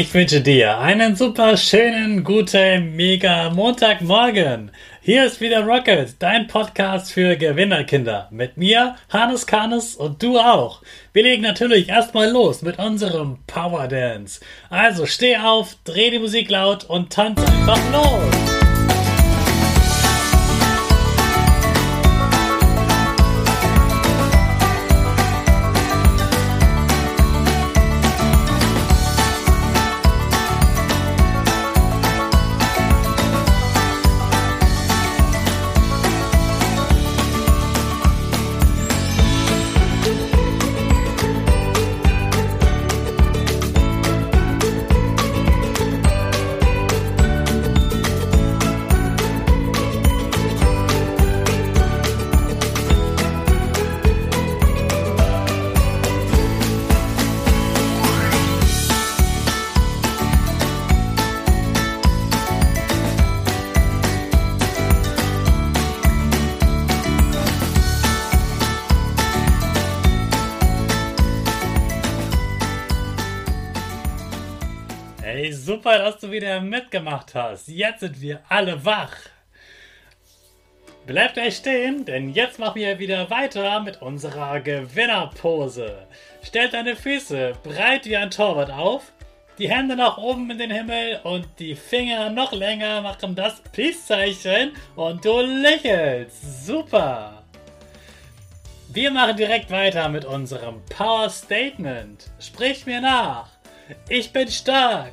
Ich wünsche dir einen super schönen, guten, mega Montagmorgen. Hier ist wieder Rocket, dein Podcast für Gewinnerkinder. Mit mir, Hannes Karnes und du auch. Wir legen natürlich erstmal los mit unserem Power Dance. Also steh auf, dreh die Musik laut und tanz einfach los. Super, dass du wieder mitgemacht hast. Jetzt sind wir alle wach. Bleibt gleich stehen, denn jetzt machen wir wieder weiter mit unserer Gewinnerpose. Stellt deine Füße breit wie ein Torwart auf, die Hände nach oben in den Himmel und die Finger noch länger machen das Peace-Zeichen und du lächelst. Super! Wir machen direkt weiter mit unserem Power Statement. Sprich mir nach. Ich bin stark.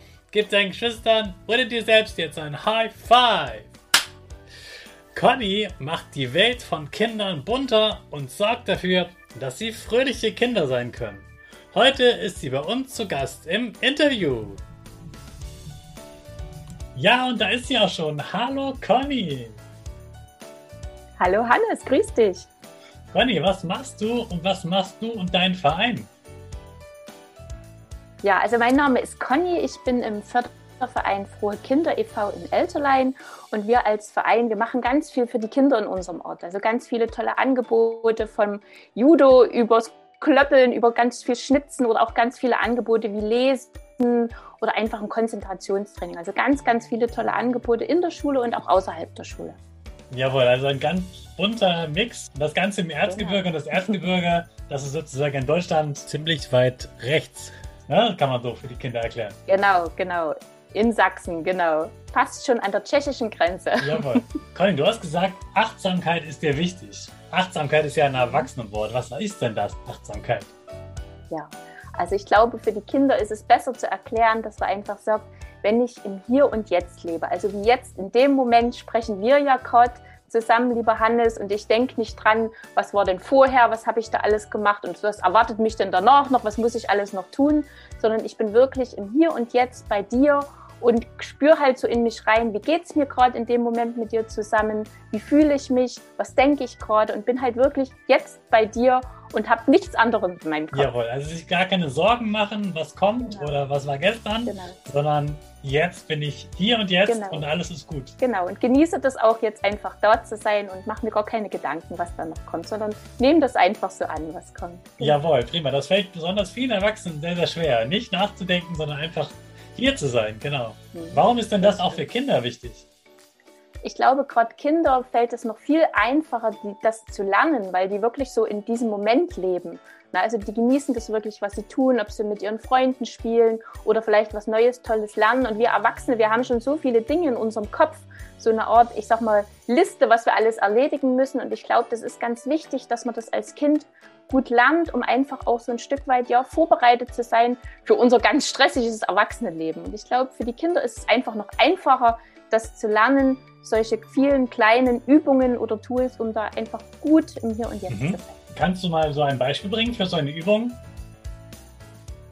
Gib deinen Geschwistern oder dir selbst jetzt ein High Five. Conny macht die Welt von Kindern bunter und sorgt dafür, dass sie fröhliche Kinder sein können. Heute ist sie bei uns zu Gast im Interview. Ja, und da ist sie auch schon. Hallo Conny. Hallo Hannes, grüß dich. Conny, was machst du und was machst du und dein Verein? Ja, also mein Name ist Conny. Ich bin im Förderverein Frohe Kinder e.V. in Elterlein und wir als Verein, wir machen ganz viel für die Kinder in unserem Ort. Also ganz viele tolle Angebote vom Judo übers Klöppeln, über ganz viel Schnitzen oder auch ganz viele Angebote wie Lesen oder einfach ein Konzentrationstraining. Also ganz, ganz viele tolle Angebote in der Schule und auch außerhalb der Schule. Jawohl, also ein ganz bunter Mix. Das Ganze im Erzgebirge genau. und das Erzgebirge, das ist sozusagen in Deutschland ziemlich weit rechts Ne? Kann man so für die Kinder erklären. Genau, genau. In Sachsen, genau. Fast schon an der tschechischen Grenze. Jawohl. Colin, du hast gesagt, Achtsamkeit ist dir wichtig. Achtsamkeit ist ja ein Erwachsenenwort. Was ist denn das, Achtsamkeit? Ja, also ich glaube, für die Kinder ist es besser zu erklären, dass man einfach sagt, wenn ich im Hier und Jetzt lebe, also wie jetzt in dem Moment sprechen wir ja gerade zusammen, lieber Hannes, und ich denke nicht dran, was war denn vorher, was habe ich da alles gemacht und was erwartet mich denn danach noch, was muss ich alles noch tun, sondern ich bin wirklich im Hier und Jetzt bei dir und spüre halt so in mich rein, wie geht es mir gerade in dem Moment mit dir zusammen, wie fühle ich mich, was denke ich gerade und bin halt wirklich jetzt bei dir und habe nichts anderes in meinem Kopf. Jawohl, also sich gar keine Sorgen machen, was kommt genau. oder was war gestern, genau. sondern jetzt bin ich hier und jetzt genau. und alles ist gut. Genau, und genieße das auch jetzt einfach dort zu sein und mach mir gar keine Gedanken, was da noch kommt, sondern nehme das einfach so an, was kommt. Jawohl, prima. Das fällt besonders vielen Erwachsenen sehr, sehr schwer, nicht nachzudenken, sondern einfach hier zu sein, genau. Mhm. Warum ist denn das auch für Kinder wichtig? Ich glaube, gerade Kinder fällt es noch viel einfacher, das zu lernen, weil die wirklich so in diesem Moment leben. Na, also die genießen das wirklich, was sie tun, ob sie mit ihren Freunden spielen oder vielleicht was Neues, Tolles lernen. Und wir Erwachsene, wir haben schon so viele Dinge in unserem Kopf, so eine Art, ich sag mal, Liste, was wir alles erledigen müssen. Und ich glaube, das ist ganz wichtig, dass man das als Kind gut lernt, um einfach auch so ein Stück weit ja vorbereitet zu sein für unser ganz stressiges Erwachsenenleben. Und ich glaube, für die Kinder ist es einfach noch einfacher, das zu lernen, solche vielen kleinen Übungen oder Tools, um da einfach gut im Hier und Jetzt mhm. zu sein. Kannst du mal so ein Beispiel bringen für so eine Übung?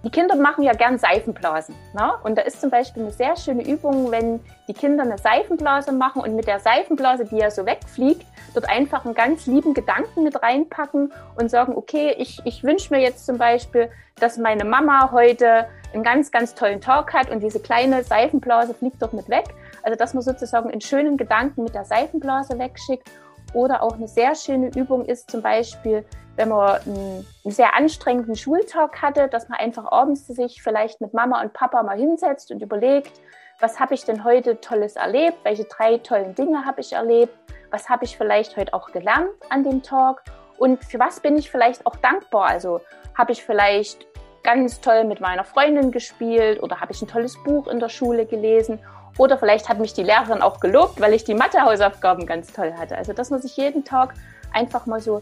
Die Kinder machen ja gern Seifenblasen. Ne? Und da ist zum Beispiel eine sehr schöne Übung, wenn die Kinder eine Seifenblase machen und mit der Seifenblase, die ja so wegfliegt, dort einfach einen ganz lieben Gedanken mit reinpacken und sagen, okay, ich, ich wünsche mir jetzt zum Beispiel, dass meine Mama heute einen ganz, ganz tollen Tag hat und diese kleine Seifenblase fliegt dort mit weg. Also dass man sozusagen einen schönen Gedanken mit der Seifenblase wegschickt. Oder auch eine sehr schöne Übung ist zum Beispiel, wenn man einen, sehr anstrengenden Schultag hatte, dass man einfach abends sich vielleicht mit Mama und Papa mal hinsetzt und überlegt, was habe ich denn heute Tolles erlebt, welche drei tollen Dinge habe ich erlebt, was habe ich vielleicht heute auch gelernt an dem Tag und für was bin ich vielleicht auch dankbar. Also habe ich vielleicht ganz toll mit meiner Freundin gespielt oder habe ich ein tolles Buch in der Schule gelesen oder vielleicht hat mich die Lehrerin auch gelobt, weil ich die Mathehausaufgaben ganz toll hatte. Also dass man sich jeden Tag einfach mal so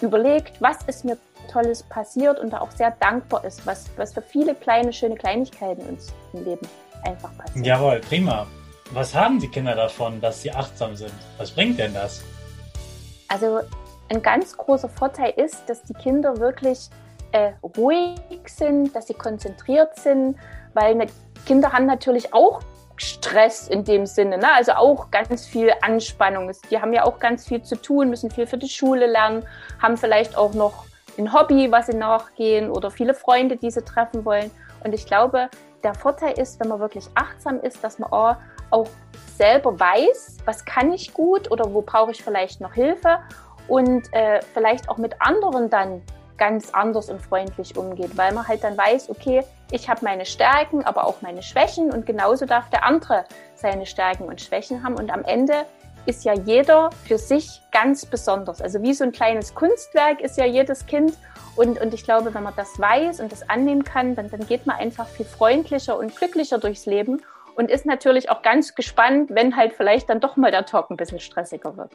überlegt, was ist mir Tolles passiert und da auch sehr dankbar ist, was, was für viele kleine, schöne Kleinigkeiten uns im Leben einfach passieren. Jawohl, prima. Was haben die Kinder davon, dass sie achtsam sind? Was bringt denn das? Also ein ganz großer Vorteil ist, dass die Kinder wirklich äh, ruhig sind, dass sie konzentriert sind, weil Kinder haben natürlich auch Stress in dem Sinne, ne? also auch ganz viel Anspannung. Die haben ja auch ganz viel zu tun, müssen viel für die Schule lernen, haben vielleicht auch noch ein Hobby, was sie nachgehen oder viele Freunde, die sie treffen wollen. Und ich glaube, der Vorteil ist, wenn man wirklich achtsam ist, dass man auch selber weiß, was kann ich gut oder wo brauche ich vielleicht noch Hilfe und äh, vielleicht auch mit anderen dann ganz anders und freundlich umgeht, weil man halt dann weiß, okay, ich habe meine Stärken, aber auch meine Schwächen und genauso darf der andere seine Stärken und Schwächen haben und am Ende ist ja jeder für sich ganz besonders. Also wie so ein kleines Kunstwerk ist ja jedes Kind und, und ich glaube, wenn man das weiß und das annehmen kann, dann, dann geht man einfach viel freundlicher und glücklicher durchs Leben und ist natürlich auch ganz gespannt, wenn halt vielleicht dann doch mal der Talk ein bisschen stressiger wird.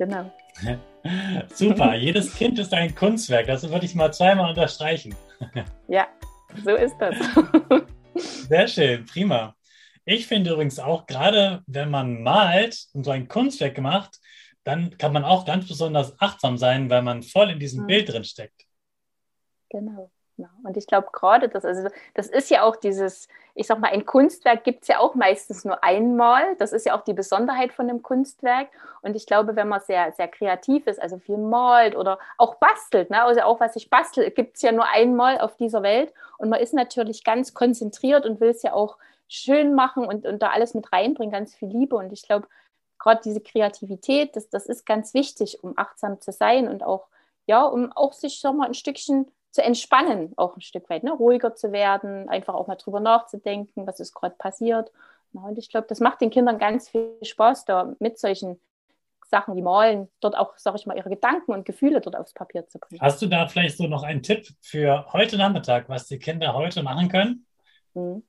Genau. Super, jedes Kind ist ein Kunstwerk. Das würde ich mal zweimal unterstreichen. ja, so ist das. Sehr schön, prima. Ich finde übrigens auch, gerade wenn man malt und so ein Kunstwerk macht, dann kann man auch ganz besonders achtsam sein, weil man voll in diesem mhm. Bild drin steckt. Genau. Genau. Und ich glaube gerade, das, also das ist ja auch dieses, ich sag mal, ein Kunstwerk gibt es ja auch meistens nur einmal. Das ist ja auch die Besonderheit von einem Kunstwerk. Und ich glaube, wenn man sehr, sehr kreativ ist, also viel malt oder auch bastelt, ne? also auch was ich bastel, gibt es ja nur einmal auf dieser Welt. Und man ist natürlich ganz konzentriert und will es ja auch schön machen und, und da alles mit reinbringen, ganz viel Liebe. Und ich glaube, gerade diese Kreativität, das, das ist ganz wichtig, um achtsam zu sein und auch, ja, um auch sich, sag mal, ein Stückchen zu entspannen, auch ein Stück weit, ne? ruhiger zu werden, einfach auch mal drüber nachzudenken, was ist gerade passiert. Ja, und ich glaube, das macht den Kindern ganz viel Spaß, da mit solchen Sachen wie Malen, dort auch, sage ich mal, ihre Gedanken und Gefühle dort aufs Papier zu bringen. Hast du da vielleicht so noch einen Tipp für heute Nachmittag, was die Kinder heute machen können? Mhm.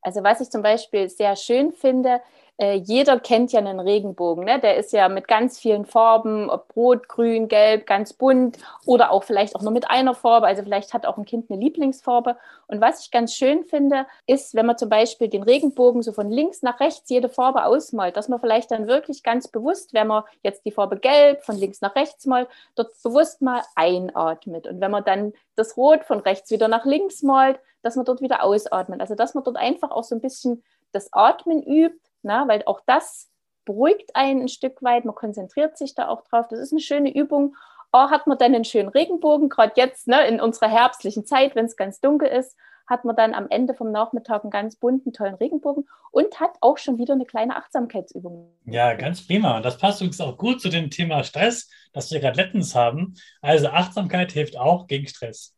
Also was ich zum Beispiel sehr schön finde, äh, jeder kennt ja einen Regenbogen. Ne? Der ist ja mit ganz vielen Farben, ob rot, grün, gelb, ganz bunt oder auch vielleicht auch nur mit einer Farbe. Also vielleicht hat auch ein Kind eine Lieblingsfarbe. Und was ich ganz schön finde, ist, wenn man zum Beispiel den Regenbogen so von links nach rechts jede Farbe ausmalt, dass man vielleicht dann wirklich ganz bewusst, wenn man jetzt die Farbe gelb von links nach rechts malt, dort bewusst mal einatmet. Und wenn man dann das Rot von rechts wieder nach links malt, dass man dort wieder ausatmet. Also dass man dort einfach auch so ein bisschen das Atmen übt ne? weil auch das beruhigt einen ein Stück weit, man konzentriert sich da auch drauf. Das ist eine schöne Übung. Oh, hat man dann einen schönen Regenbogen, gerade jetzt ne, in unserer herbstlichen Zeit, wenn es ganz dunkel ist, hat man dann am Ende vom Nachmittag einen ganz bunten, tollen Regenbogen und hat auch schon wieder eine kleine Achtsamkeitsübung. Ja, ganz prima. Und das passt übrigens auch gut zu dem Thema Stress, das wir gerade letztens haben. Also Achtsamkeit hilft auch gegen Stress.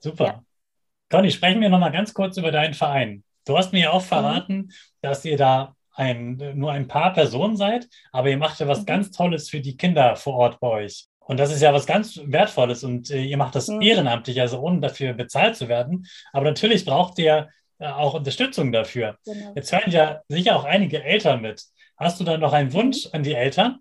Super. Ja. Conny, sprechen wir nochmal ganz kurz über deinen Verein. Du hast mir ja auch mhm. verraten, mhm. dass ihr da ein, nur ein paar Personen seid, aber ihr macht ja was mhm. ganz Tolles für die Kinder vor Ort bei euch. Und das ist ja was ganz Wertvolles und äh, ihr macht das mhm. ehrenamtlich, also ohne dafür bezahlt zu werden. Aber natürlich braucht ihr äh, auch Unterstützung dafür. Genau. Jetzt hören ja sicher auch einige Eltern mit. Hast du da noch einen Wunsch mhm. an die Eltern?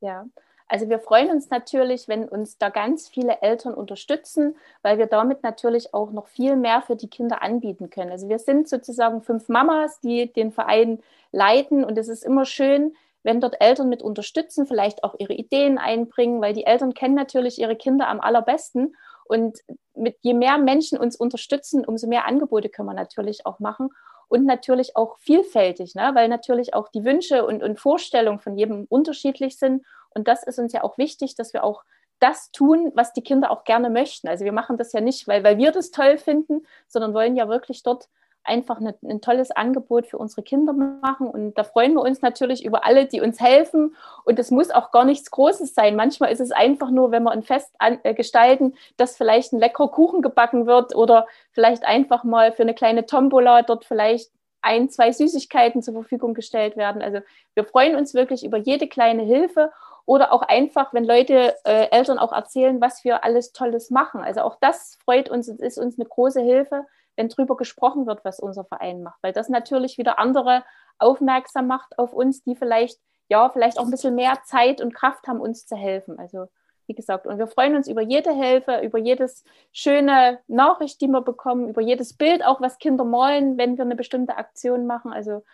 Ja, also wir freuen uns natürlich, wenn uns da ganz viele Eltern unterstützen, weil wir damit natürlich auch noch viel mehr für die Kinder anbieten können. Also wir sind sozusagen fünf Mamas, die den Verein leiten und es ist immer schön, wenn dort Eltern mit unterstützen, vielleicht auch ihre Ideen einbringen, weil die Eltern kennen natürlich ihre Kinder am allerbesten Und mit je mehr Menschen uns unterstützen, umso mehr Angebote können wir natürlich auch machen und natürlich auch vielfältig, ne? weil natürlich auch die Wünsche und, und Vorstellungen von jedem unterschiedlich sind. Und das ist uns ja auch wichtig, dass wir auch das tun, was die Kinder auch gerne möchten. Also wir machen das ja nicht, weil, weil wir das toll finden, sondern wollen ja wirklich dort einfach eine, ein tolles Angebot für unsere Kinder machen. Und da freuen wir uns natürlich über alle, die uns helfen. Und es muss auch gar nichts Großes sein. Manchmal ist es einfach nur, wenn wir ein Fest an, äh, gestalten, dass vielleicht ein leckerer Kuchen gebacken wird oder vielleicht einfach mal für eine kleine Tombola dort vielleicht ein, zwei Süßigkeiten zur Verfügung gestellt werden. Also wir freuen uns wirklich über jede kleine Hilfe oder auch einfach, wenn Leute, äh, Eltern auch erzählen, was wir alles Tolles machen. Also auch das freut uns und ist uns eine große Hilfe, wenn drüber gesprochen wird, was unser Verein macht, weil das natürlich wieder andere aufmerksam macht auf uns, die vielleicht, ja, vielleicht auch ein bisschen mehr Zeit und Kraft haben, uns zu helfen. Also wie gesagt, und wir freuen uns über jede Hilfe, über jedes schöne Nachricht, die wir bekommen, über jedes Bild, auch was Kinder malen, wenn wir eine bestimmte Aktion machen. Also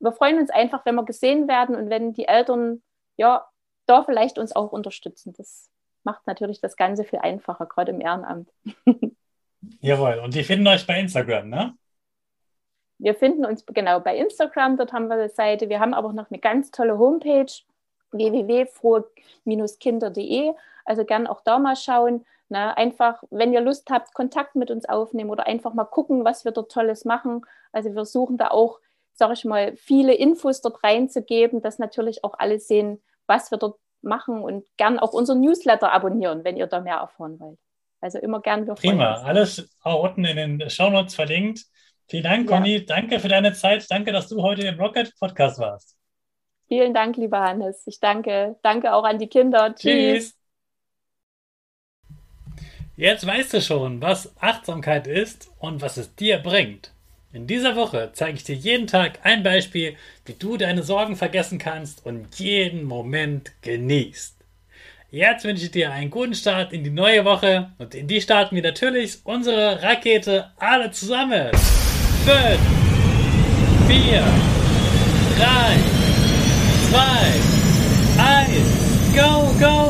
wir freuen uns einfach, wenn wir gesehen werden und wenn die Eltern ja da vielleicht uns auch unterstützen. Das macht natürlich das Ganze viel einfacher, gerade im Ehrenamt. Jawohl, und die finden euch bei Instagram, ne? Wir finden uns genau bei Instagram, dort haben wir eine Seite. Wir haben aber noch eine ganz tolle Homepage, www.frohe-kinder.de. Also gern auch da mal schauen. Na, einfach, wenn ihr Lust habt, Kontakt mit uns aufnehmen oder einfach mal gucken, was wir dort Tolles machen. Also wir suchen da auch, sage ich mal, viele Infos dort reinzugeben, dass natürlich auch alle sehen, was wir dort machen und gern auch unseren Newsletter abonnieren, wenn ihr da mehr erfahren wollt. Also immer gern. Wir Prima, alles auch unten in den Shownotes verlinkt. Vielen Dank, Conny. Ja. Danke für deine Zeit. Danke, dass du heute im Rocket Podcast warst. Vielen Dank, lieber Hannes. Ich danke. Danke auch an die Kinder. Tschüss. Jetzt weißt du schon, was Achtsamkeit ist und was es dir bringt. In dieser Woche zeige ich dir jeden Tag ein Beispiel, wie du deine Sorgen vergessen kannst und jeden Moment genießt. Jetzt wünsche ich dir einen guten Start in die neue Woche und in die starten wir natürlich unsere Rakete alle zusammen. 5, 4, 3, 2, 1, go, go!